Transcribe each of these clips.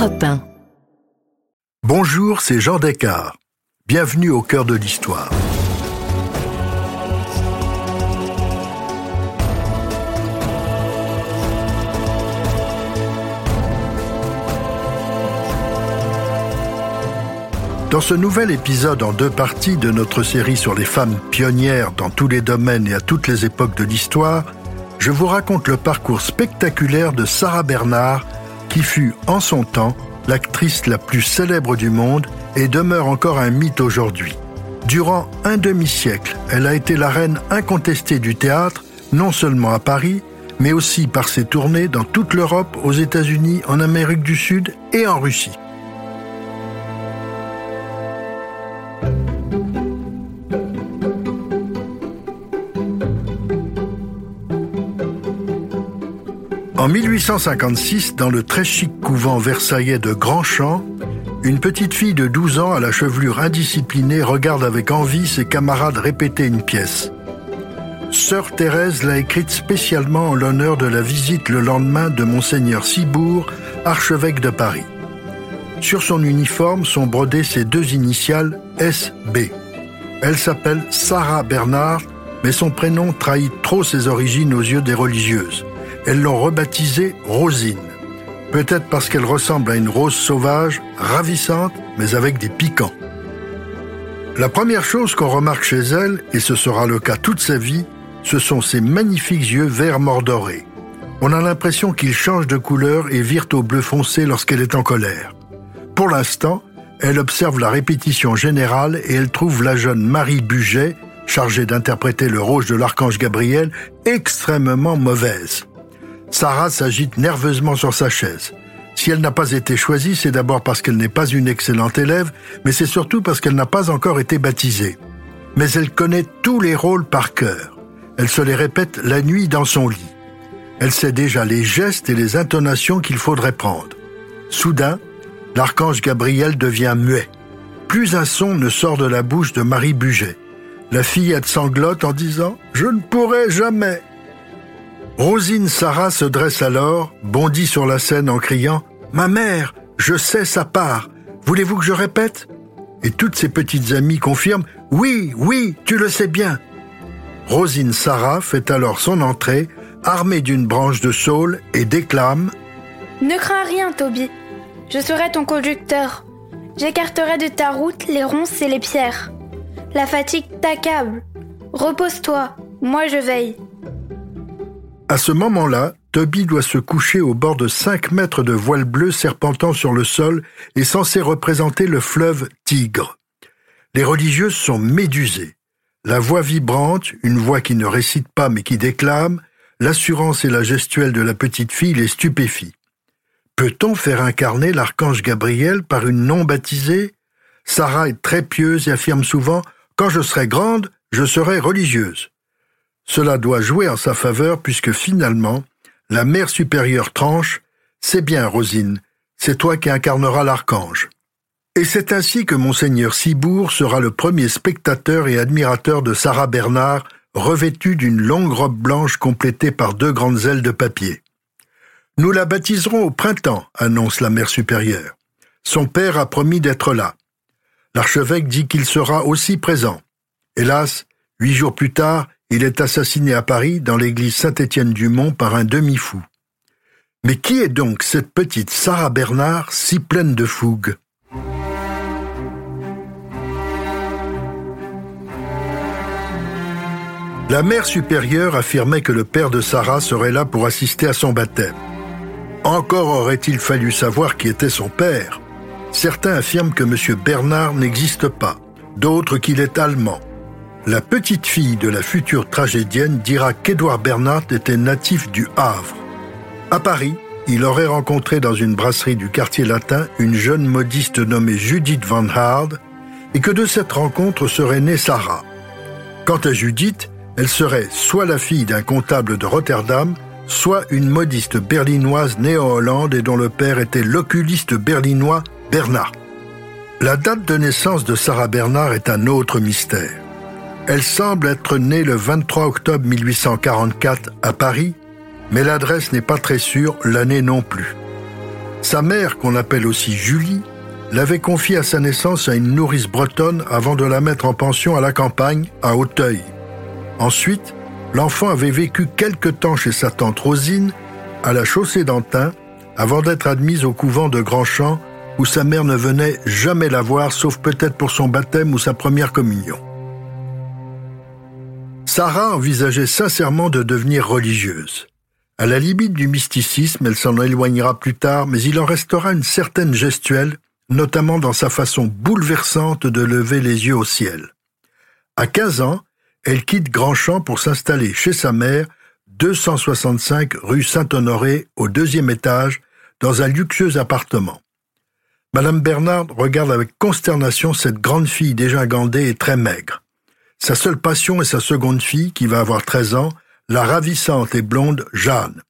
Europe 1. Bonjour, c'est Jean Descartes. Bienvenue au cœur de l'histoire. Dans ce nouvel épisode en deux parties de notre série sur les femmes pionnières dans tous les domaines et à toutes les époques de l'histoire, je vous raconte le parcours spectaculaire de Sarah Bernard, qui fut en son temps l'actrice la plus célèbre du monde et demeure encore un mythe aujourd'hui. Durant un demi-siècle, elle a été la reine incontestée du théâtre, non seulement à Paris, mais aussi par ses tournées dans toute l'Europe, aux États-Unis, en Amérique du Sud et en Russie. En 1856, dans le très chic couvent versaillais de Grandchamp, une petite fille de 12 ans à la chevelure indisciplinée regarde avec envie ses camarades répéter une pièce. Sœur Thérèse l'a écrite spécialement en l'honneur de la visite le lendemain de monseigneur Cibourg, archevêque de Paris. Sur son uniforme sont brodées ses deux initiales SB. Elle s'appelle Sarah Bernard, mais son prénom trahit trop ses origines aux yeux des religieuses elles l'ont rebaptisée Rosine. Peut-être parce qu'elle ressemble à une rose sauvage, ravissante, mais avec des piquants. La première chose qu'on remarque chez elle, et ce sera le cas toute sa vie, ce sont ses magnifiques yeux verts mordorés. On a l'impression qu'ils changent de couleur et virent au bleu foncé lorsqu'elle est en colère. Pour l'instant, elle observe la répétition générale et elle trouve la jeune Marie Buget, chargée d'interpréter le rôle de l'archange Gabriel, extrêmement mauvaise. Sarah s'agite nerveusement sur sa chaise. Si elle n'a pas été choisie, c'est d'abord parce qu'elle n'est pas une excellente élève, mais c'est surtout parce qu'elle n'a pas encore été baptisée. Mais elle connaît tous les rôles par cœur. Elle se les répète la nuit dans son lit. Elle sait déjà les gestes et les intonations qu'il faudrait prendre. Soudain, l'archange Gabriel devient muet. Plus un son ne sort de la bouche de Marie Buget. La fillette sanglote en disant ⁇ Je ne pourrai jamais !⁇ Rosine Sarah se dresse alors, bondit sur la scène en criant ⁇ Ma mère, je sais sa part, voulez-vous que je répète ?⁇ Et toutes ses petites amies confirment ⁇ Oui, oui, tu le sais bien !⁇ Rosine Sarah fait alors son entrée, armée d'une branche de saule, et déclame ⁇ Ne crains rien, Toby, je serai ton conducteur. J'écarterai de ta route les ronces et les pierres. La fatigue t'accable. Repose-toi, moi je veille. À ce moment-là, Toby doit se coucher au bord de cinq mètres de voile bleu serpentant sur le sol et censé représenter le fleuve Tigre. Les religieuses sont médusées. La voix vibrante, une voix qui ne récite pas mais qui déclame, l'assurance et la gestuelle de la petite fille les stupéfient. Peut-on faire incarner l'archange Gabriel par une non baptisée Sarah est très pieuse et affirme souvent Quand je serai grande, je serai religieuse. Cela doit jouer en sa faveur puisque finalement, la mère supérieure tranche C'est bien, Rosine, c'est toi qui incarneras l'archange. Et c'est ainsi que monseigneur Cibourg sera le premier spectateur et admirateur de Sarah Bernard, revêtue d'une longue robe blanche complétée par deux grandes ailes de papier. Nous la baptiserons au printemps, annonce la mère supérieure. Son père a promis d'être là. L'archevêque dit qu'il sera aussi présent. Hélas, huit jours plus tard, il est assassiné à Paris dans l'église Saint-Étienne-du-Mont par un demi-fou. Mais qui est donc cette petite Sarah Bernard si pleine de fougue? La mère supérieure affirmait que le père de Sarah serait là pour assister à son baptême. Encore aurait-il fallu savoir qui était son père. Certains affirment que M. Bernard n'existe pas, d'autres qu'il est allemand, la petite fille de la future tragédienne dira qu'Édouard Bernard était natif du Havre. À Paris, il aurait rencontré dans une brasserie du quartier latin une jeune modiste nommée Judith Van Hard et que de cette rencontre serait née Sarah. Quant à Judith, elle serait soit la fille d'un comptable de Rotterdam, soit une modiste berlinoise née en Hollande et dont le père était l'oculiste berlinois Bernard. La date de naissance de Sarah Bernard est un autre mystère. Elle semble être née le 23 octobre 1844 à Paris, mais l'adresse n'est pas très sûre, l'année non plus. Sa mère, qu'on appelle aussi Julie, l'avait confiée à sa naissance à une nourrice bretonne avant de la mettre en pension à la campagne, à Auteuil. Ensuite, l'enfant avait vécu quelque temps chez sa tante Rosine, à la chaussée d'Antin, avant d'être admise au couvent de Grandchamp, où sa mère ne venait jamais la voir, sauf peut-être pour son baptême ou sa première communion. Sarah envisageait sincèrement de devenir religieuse. À la limite du mysticisme, elle s'en éloignera plus tard, mais il en restera une certaine gestuelle, notamment dans sa façon bouleversante de lever les yeux au ciel. À 15 ans, elle quitte Grandchamp pour s'installer chez sa mère, 265 rue Saint-Honoré, au deuxième étage, dans un luxueux appartement. Madame Bernard regarde avec consternation cette grande fille déjà gandée et très maigre. Sa seule passion est sa seconde fille, qui va avoir 13 ans, la ravissante et blonde Jeanne.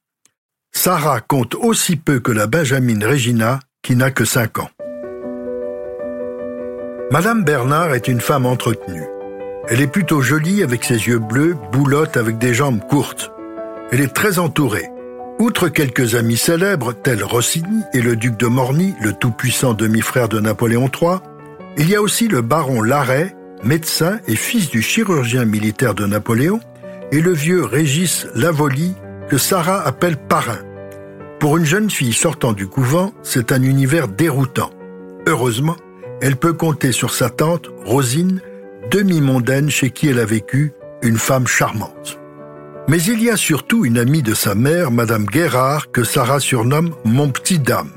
Sarah compte aussi peu que la Benjamine Regina, qui n'a que 5 ans. Madame Bernard est une femme entretenue. Elle est plutôt jolie avec ses yeux bleus, boulotte avec des jambes courtes. Elle est très entourée. Outre quelques amis célèbres, tels Rossini et le duc de Morny, le tout-puissant demi-frère de Napoléon III, il y a aussi le baron Larrey, médecin et fils du chirurgien militaire de Napoléon, et le vieux Régis Lavoli, que Sarah appelle parrain. Pour une jeune fille sortant du couvent, c'est un univers déroutant. Heureusement, elle peut compter sur sa tante, Rosine, demi-mondaine chez qui elle a vécu, une femme charmante. Mais il y a surtout une amie de sa mère, Madame Guérard, que Sarah surnomme Mon petit dame.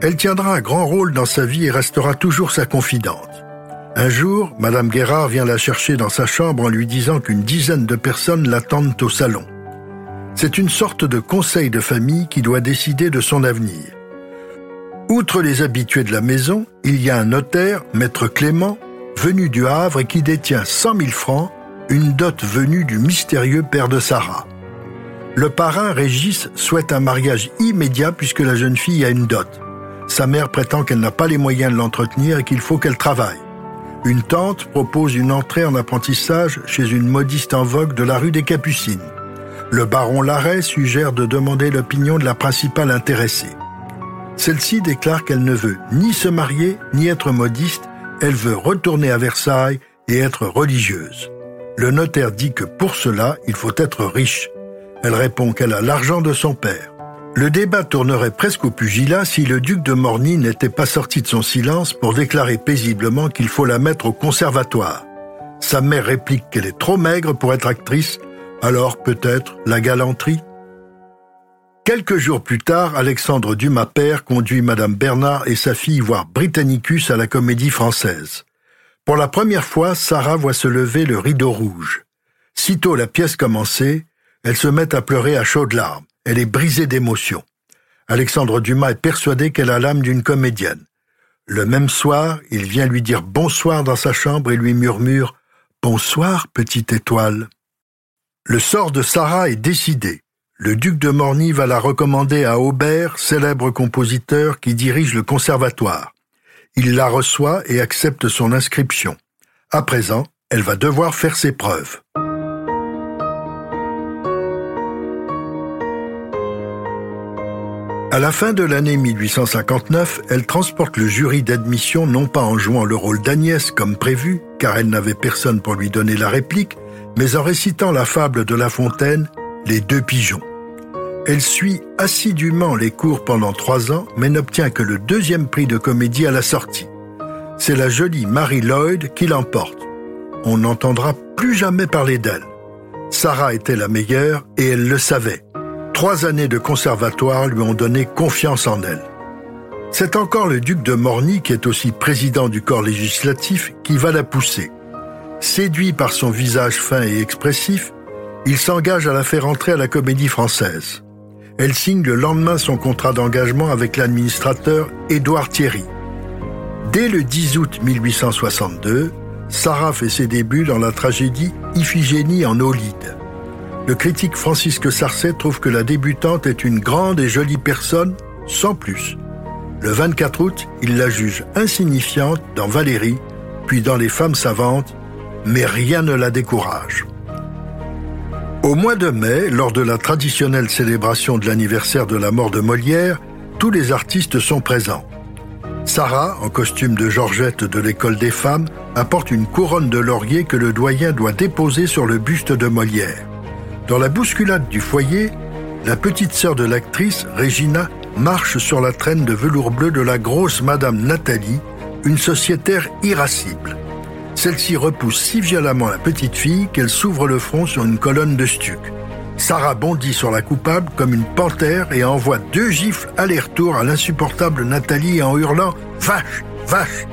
Elle tiendra un grand rôle dans sa vie et restera toujours sa confidente. Un jour, Madame Guérard vient la chercher dans sa chambre en lui disant qu'une dizaine de personnes l'attendent au salon. C'est une sorte de conseil de famille qui doit décider de son avenir. Outre les habitués de la maison, il y a un notaire, Maître Clément, venu du Havre et qui détient 100 000 francs, une dot venue du mystérieux père de Sarah. Le parrain Régis souhaite un mariage immédiat puisque la jeune fille a une dot. Sa mère prétend qu'elle n'a pas les moyens de l'entretenir et qu'il faut qu'elle travaille. Une tante propose une entrée en apprentissage chez une modiste en vogue de la rue des Capucines. Le baron Larrey suggère de demander l'opinion de la principale intéressée. Celle-ci déclare qu'elle ne veut ni se marier ni être modiste, elle veut retourner à Versailles et être religieuse. Le notaire dit que pour cela, il faut être riche. Elle répond qu'elle a l'argent de son père. Le débat tournerait presque au pugilat si le duc de Morny n'était pas sorti de son silence pour déclarer paisiblement qu'il faut la mettre au conservatoire. Sa mère réplique qu'elle est trop maigre pour être actrice, alors peut-être la galanterie Quelques jours plus tard, Alexandre Dumas père conduit Madame Bernard et sa fille voir Britannicus à la Comédie Française. Pour la première fois, Sarah voit se lever le rideau rouge. Sitôt la pièce commencée, elle se met à pleurer à chaudes larmes. Elle est brisée d'émotion. Alexandre Dumas est persuadé qu'elle a l'âme d'une comédienne. Le même soir, il vient lui dire bonsoir dans sa chambre et lui murmure Bonsoir, petite étoile. Le sort de Sarah est décidé. Le duc de Morny va la recommander à Aubert, célèbre compositeur qui dirige le conservatoire. Il la reçoit et accepte son inscription. À présent, elle va devoir faire ses preuves. À la fin de l'année 1859, elle transporte le jury d'admission non pas en jouant le rôle d'Agnès comme prévu, car elle n'avait personne pour lui donner la réplique, mais en récitant la fable de La Fontaine, Les deux pigeons. Elle suit assidûment les cours pendant trois ans, mais n'obtient que le deuxième prix de comédie à la sortie. C'est la jolie Marie Lloyd qui l'emporte. On n'entendra plus jamais parler d'elle. Sarah était la meilleure et elle le savait. Trois années de conservatoire lui ont donné confiance en elle. C'est encore le duc de Morny, qui est aussi président du corps législatif, qui va la pousser. Séduit par son visage fin et expressif, il s'engage à la faire entrer à la comédie française. Elle signe le lendemain son contrat d'engagement avec l'administrateur Édouard Thierry. Dès le 10 août 1862, Sarah fait ses débuts dans la tragédie Iphigénie en Olide. Le critique Francisque Sarcet trouve que la débutante est une grande et jolie personne, sans plus. Le 24 août, il la juge insignifiante dans Valérie, puis dans Les femmes savantes, mais rien ne la décourage. Au mois de mai, lors de la traditionnelle célébration de l'anniversaire de la mort de Molière, tous les artistes sont présents. Sarah, en costume de Georgette de l'école des femmes, apporte une couronne de laurier que le doyen doit déposer sur le buste de Molière. Dans la bousculade du foyer, la petite sœur de l'actrice, Regina, marche sur la traîne de velours bleu de la grosse Madame Nathalie, une sociétaire irascible. Celle-ci repousse si violemment la petite fille qu'elle s'ouvre le front sur une colonne de stuc. Sarah bondit sur la coupable comme une panthère et envoie deux gifles aller-retour à l'insupportable Nathalie en hurlant Vache Vache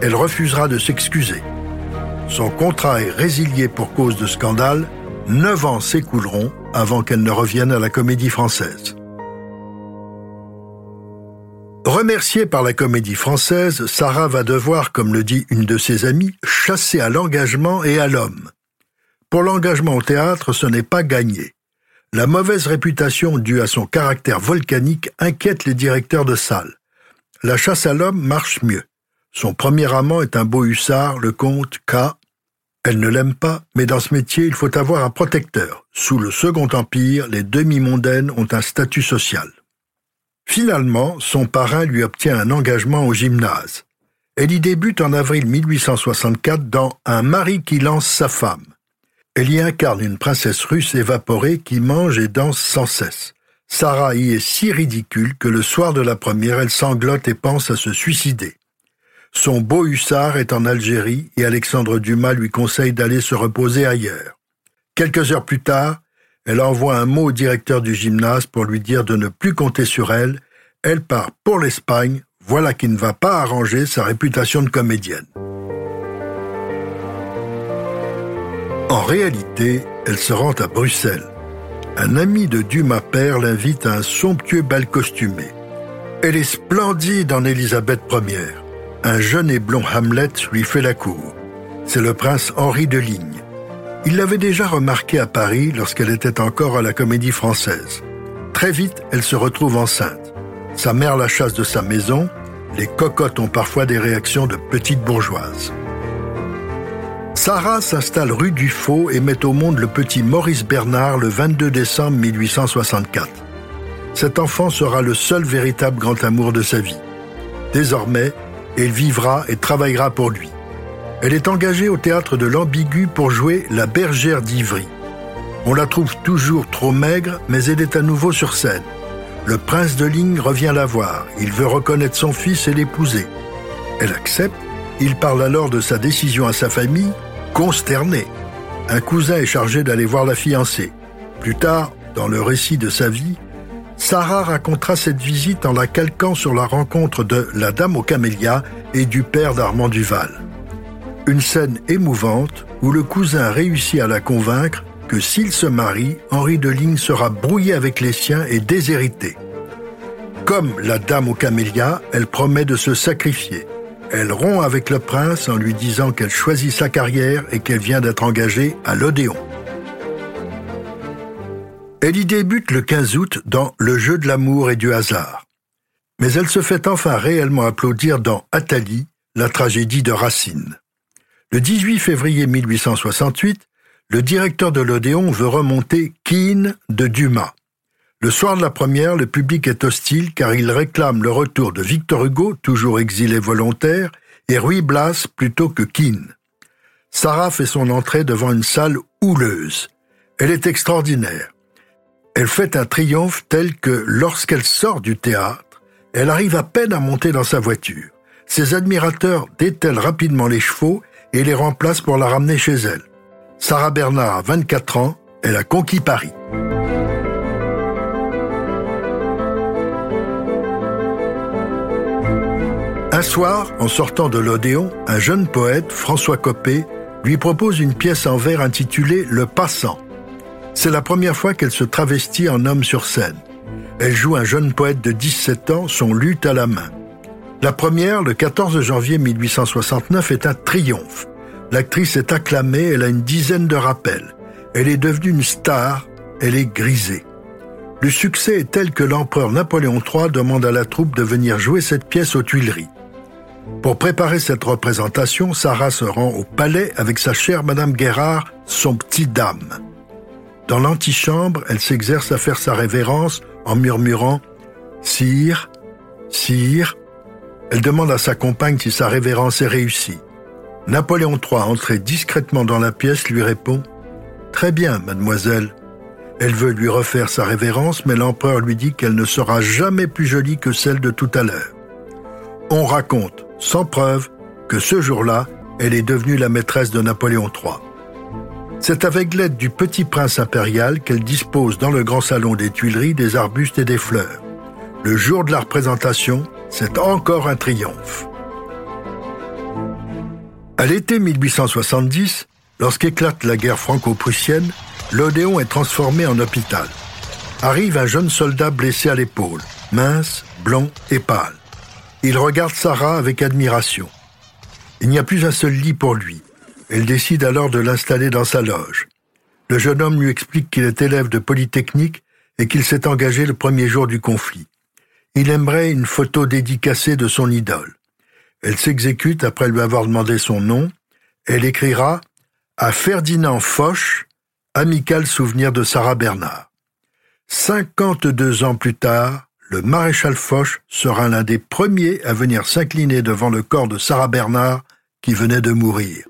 Elle refusera de s'excuser. Son contrat est résilié pour cause de scandale. Neuf ans s'écouleront avant qu'elle ne revienne à la comédie française. Remerciée par la comédie française, Sarah va devoir, comme le dit une de ses amies, chasser à l'engagement et à l'homme. Pour l'engagement au théâtre, ce n'est pas gagné. La mauvaise réputation due à son caractère volcanique inquiète les directeurs de salle. La chasse à l'homme marche mieux. Son premier amant est un beau hussard, le comte K. Elle ne l'aime pas, mais dans ce métier, il faut avoir un protecteur. Sous le Second Empire, les demi-mondaines ont un statut social. Finalement, son parrain lui obtient un engagement au gymnase. Elle y débute en avril 1864 dans Un mari qui lance sa femme. Elle y incarne une princesse russe évaporée qui mange et danse sans cesse. Sarah y est si ridicule que le soir de la première, elle sanglote et pense à se suicider. Son beau hussard est en Algérie et Alexandre Dumas lui conseille d'aller se reposer ailleurs. Quelques heures plus tard, elle envoie un mot au directeur du gymnase pour lui dire de ne plus compter sur elle. Elle part pour l'Espagne, voilà qui ne va pas arranger sa réputation de comédienne. En réalité, elle se rend à Bruxelles. Un ami de Dumas père l'invite à un somptueux bal costumé. Elle est splendide en Élisabeth Ier. Un jeune et blond Hamlet lui fait la cour. C'est le prince Henri de Ligne. Il l'avait déjà remarqué à Paris lorsqu'elle était encore à la comédie française. Très vite, elle se retrouve enceinte. Sa mère la chasse de sa maison. Les cocottes ont parfois des réactions de petites bourgeoises. Sarah s'installe rue du Faux et met au monde le petit Maurice Bernard le 22 décembre 1864. Cet enfant sera le seul véritable grand amour de sa vie. Désormais, elle vivra et travaillera pour lui. Elle est engagée au théâtre de l'Ambigu pour jouer La bergère d'Ivry. On la trouve toujours trop maigre, mais elle est à nouveau sur scène. Le prince de Ligne revient la voir. Il veut reconnaître son fils et l'épouser. Elle accepte. Il parle alors de sa décision à sa famille, consternée. Un cousin est chargé d'aller voir la fiancée. Plus tard, dans le récit de sa vie, Sarah racontera cette visite en la calquant sur la rencontre de la dame aux camélias et du père d'Armand Duval. Une scène émouvante où le cousin réussit à la convaincre que s'il se marie, Henri de Ligne sera brouillé avec les siens et déshérité. Comme la dame aux camélias, elle promet de se sacrifier. Elle rompt avec le prince en lui disant qu'elle choisit sa carrière et qu'elle vient d'être engagée à l'Odéon. Elle y débute le 15 août dans Le jeu de l'amour et du hasard. Mais elle se fait enfin réellement applaudir dans Athalie, la tragédie de Racine. Le 18 février 1868, le directeur de l'Odéon veut remonter Keane de Dumas. Le soir de la première, le public est hostile car il réclame le retour de Victor Hugo, toujours exilé volontaire, et Ruy Blas plutôt que Keane. Sarah fait son entrée devant une salle houleuse. Elle est extraordinaire. Elle fait un triomphe tel que, lorsqu'elle sort du théâtre, elle arrive à peine à monter dans sa voiture. Ses admirateurs détellent rapidement les chevaux et les remplace pour la ramener chez elle. Sarah Bernard a 24 ans, elle a conquis Paris. Un soir, en sortant de l'Odéon, un jeune poète, François Copé, lui propose une pièce en vers intitulée Le Passant. C'est la première fois qu'elle se travestit en homme sur scène. Elle joue un jeune poète de 17 ans, son luth à la main. La première, le 14 janvier 1869, est un triomphe. L'actrice est acclamée, elle a une dizaine de rappels. Elle est devenue une star, elle est grisée. Le succès est tel que l'empereur Napoléon III demande à la troupe de venir jouer cette pièce aux Tuileries. Pour préparer cette représentation, Sarah se rend au palais avec sa chère Madame Guérard, son petit dame. Dans l'antichambre, elle s'exerce à faire sa révérence en murmurant Sire, Sire, elle demande à sa compagne si sa révérence est réussie. Napoléon III, entré discrètement dans la pièce, lui répond ⁇ Très bien, mademoiselle. Elle veut lui refaire sa révérence, mais l'empereur lui dit qu'elle ne sera jamais plus jolie que celle de tout à l'heure. On raconte, sans preuve, que ce jour-là, elle est devenue la maîtresse de Napoléon III. C'est avec l'aide du petit prince impérial qu'elle dispose dans le grand salon des Tuileries des arbustes et des fleurs. Le jour de la représentation, c'est encore un triomphe. À l'été 1870, lorsqu'éclate la guerre franco-prussienne, l'Odéon est transformé en hôpital. Arrive un jeune soldat blessé à l'épaule, mince, blond et pâle. Il regarde Sarah avec admiration. Il n'y a plus un seul lit pour lui. Elle décide alors de l'installer dans sa loge. Le jeune homme lui explique qu'il est élève de Polytechnique et qu'il s'est engagé le premier jour du conflit. Il aimerait une photo dédicacée de son idole. Elle s'exécute après lui avoir demandé son nom. Elle écrira à Ferdinand Foch, amical souvenir de Sarah Bernard. 52 ans plus tard, le maréchal Foch sera l'un des premiers à venir s'incliner devant le corps de Sarah Bernard qui venait de mourir.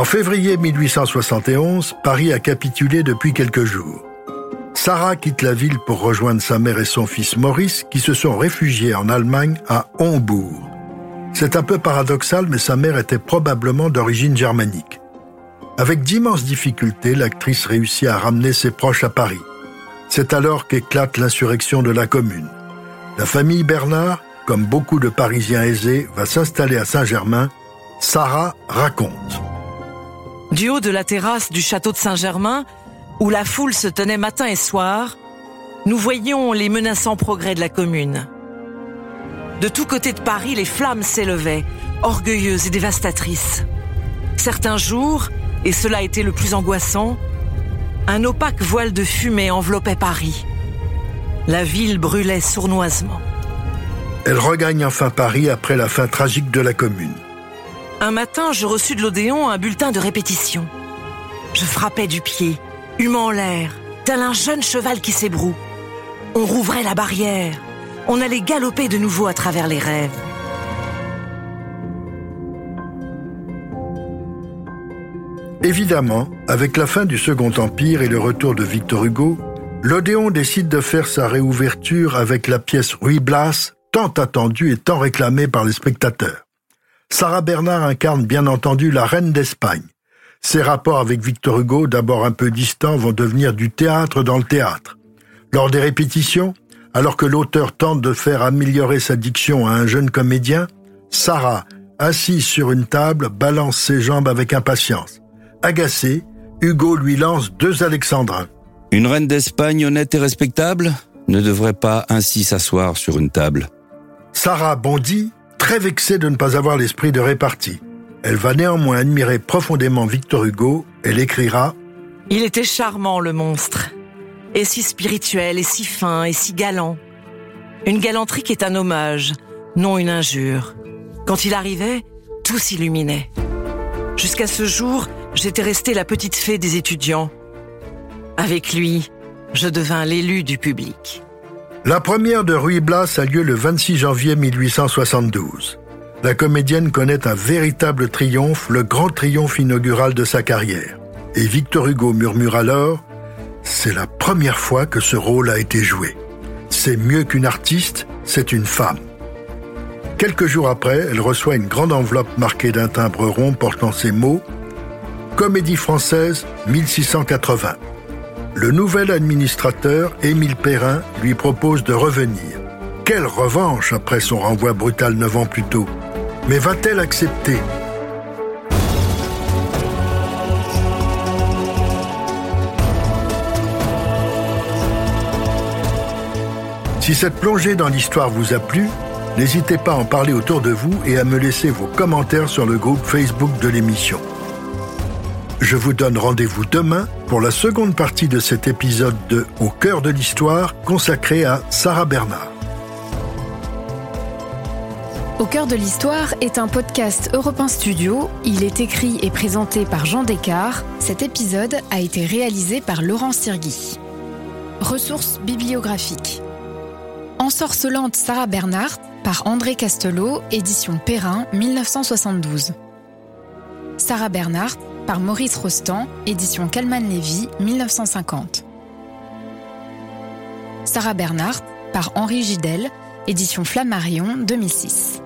En février 1871, Paris a capitulé depuis quelques jours. Sarah quitte la ville pour rejoindre sa mère et son fils Maurice qui se sont réfugiés en Allemagne à Hombourg. C'est un peu paradoxal mais sa mère était probablement d'origine germanique. Avec d'immenses difficultés, l'actrice réussit à ramener ses proches à Paris. C'est alors qu'éclate l'insurrection de la commune. La famille Bernard, comme beaucoup de Parisiens aisés, va s'installer à Saint-Germain. Sarah raconte. Du haut de la terrasse du château de Saint-Germain, où la foule se tenait matin et soir, nous voyions les menaçants progrès de la commune. De tous côtés de Paris, les flammes s'élevaient, orgueilleuses et dévastatrices. Certains jours, et cela était le plus angoissant, un opaque voile de fumée enveloppait Paris. La ville brûlait sournoisement. Elle regagne enfin Paris après la fin tragique de la commune. Un matin, je reçus de l'Odéon un bulletin de répétition. Je frappais du pied, humant l'air, tel un jeune cheval qui s'ébroue. On rouvrait la barrière. On allait galoper de nouveau à travers les rêves. Évidemment, avec la fin du Second Empire et le retour de Victor Hugo, l'Odéon décide de faire sa réouverture avec la pièce Ruy Blas, tant attendue et tant réclamée par les spectateurs. Sarah Bernard incarne bien entendu la reine d'Espagne. Ses rapports avec Victor Hugo, d'abord un peu distants, vont devenir du théâtre dans le théâtre. Lors des répétitions, alors que l'auteur tente de faire améliorer sa diction à un jeune comédien, Sarah, assise sur une table, balance ses jambes avec impatience. Agacé, Hugo lui lance deux alexandrins. Une reine d'Espagne honnête et respectable ne devrait pas ainsi s'asseoir sur une table. Sarah bondit très vexée de ne pas avoir l'esprit de répartie. Elle va néanmoins admirer profondément Victor Hugo. Elle écrira Il était charmant, le monstre. Et si spirituel, et si fin, et si galant. Une galanterie qui est un hommage, non une injure. Quand il arrivait, tout s'illuminait. Jusqu'à ce jour, j'étais restée la petite fée des étudiants. Avec lui, je devins l'élu du public. La première de Ruy Blas a lieu le 26 janvier 1872. La comédienne connaît un véritable triomphe, le grand triomphe inaugural de sa carrière. Et Victor Hugo murmure alors C'est la première fois que ce rôle a été joué. C'est mieux qu'une artiste, c'est une femme. Quelques jours après, elle reçoit une grande enveloppe marquée d'un timbre rond portant ces mots Comédie française 1680 le nouvel administrateur, Émile Perrin, lui propose de revenir. Quelle revanche après son renvoi brutal neuf ans plus tôt? Mais va-t-elle accepter? Si cette plongée dans l'histoire vous a plu, n'hésitez pas à en parler autour de vous et à me laisser vos commentaires sur le groupe Facebook de l'émission. Je vous donne rendez-vous demain pour la seconde partie de cet épisode de Au cœur de l'histoire consacré à Sarah Bernard. Au cœur de l'histoire est un podcast Europe 1 Studio. Il est écrit et présenté par Jean Descartes. Cet épisode a été réalisé par Laurent Sirgui. Ressources bibliographiques. Ensorcelante Sarah Bernhardt par André Castelot, édition Perrin, 1972. Sarah Bernhardt par Maurice Rostand, édition Calman Lévy, 1950. Sarah Bernhardt par Henri Gidel, édition Flammarion, 2006.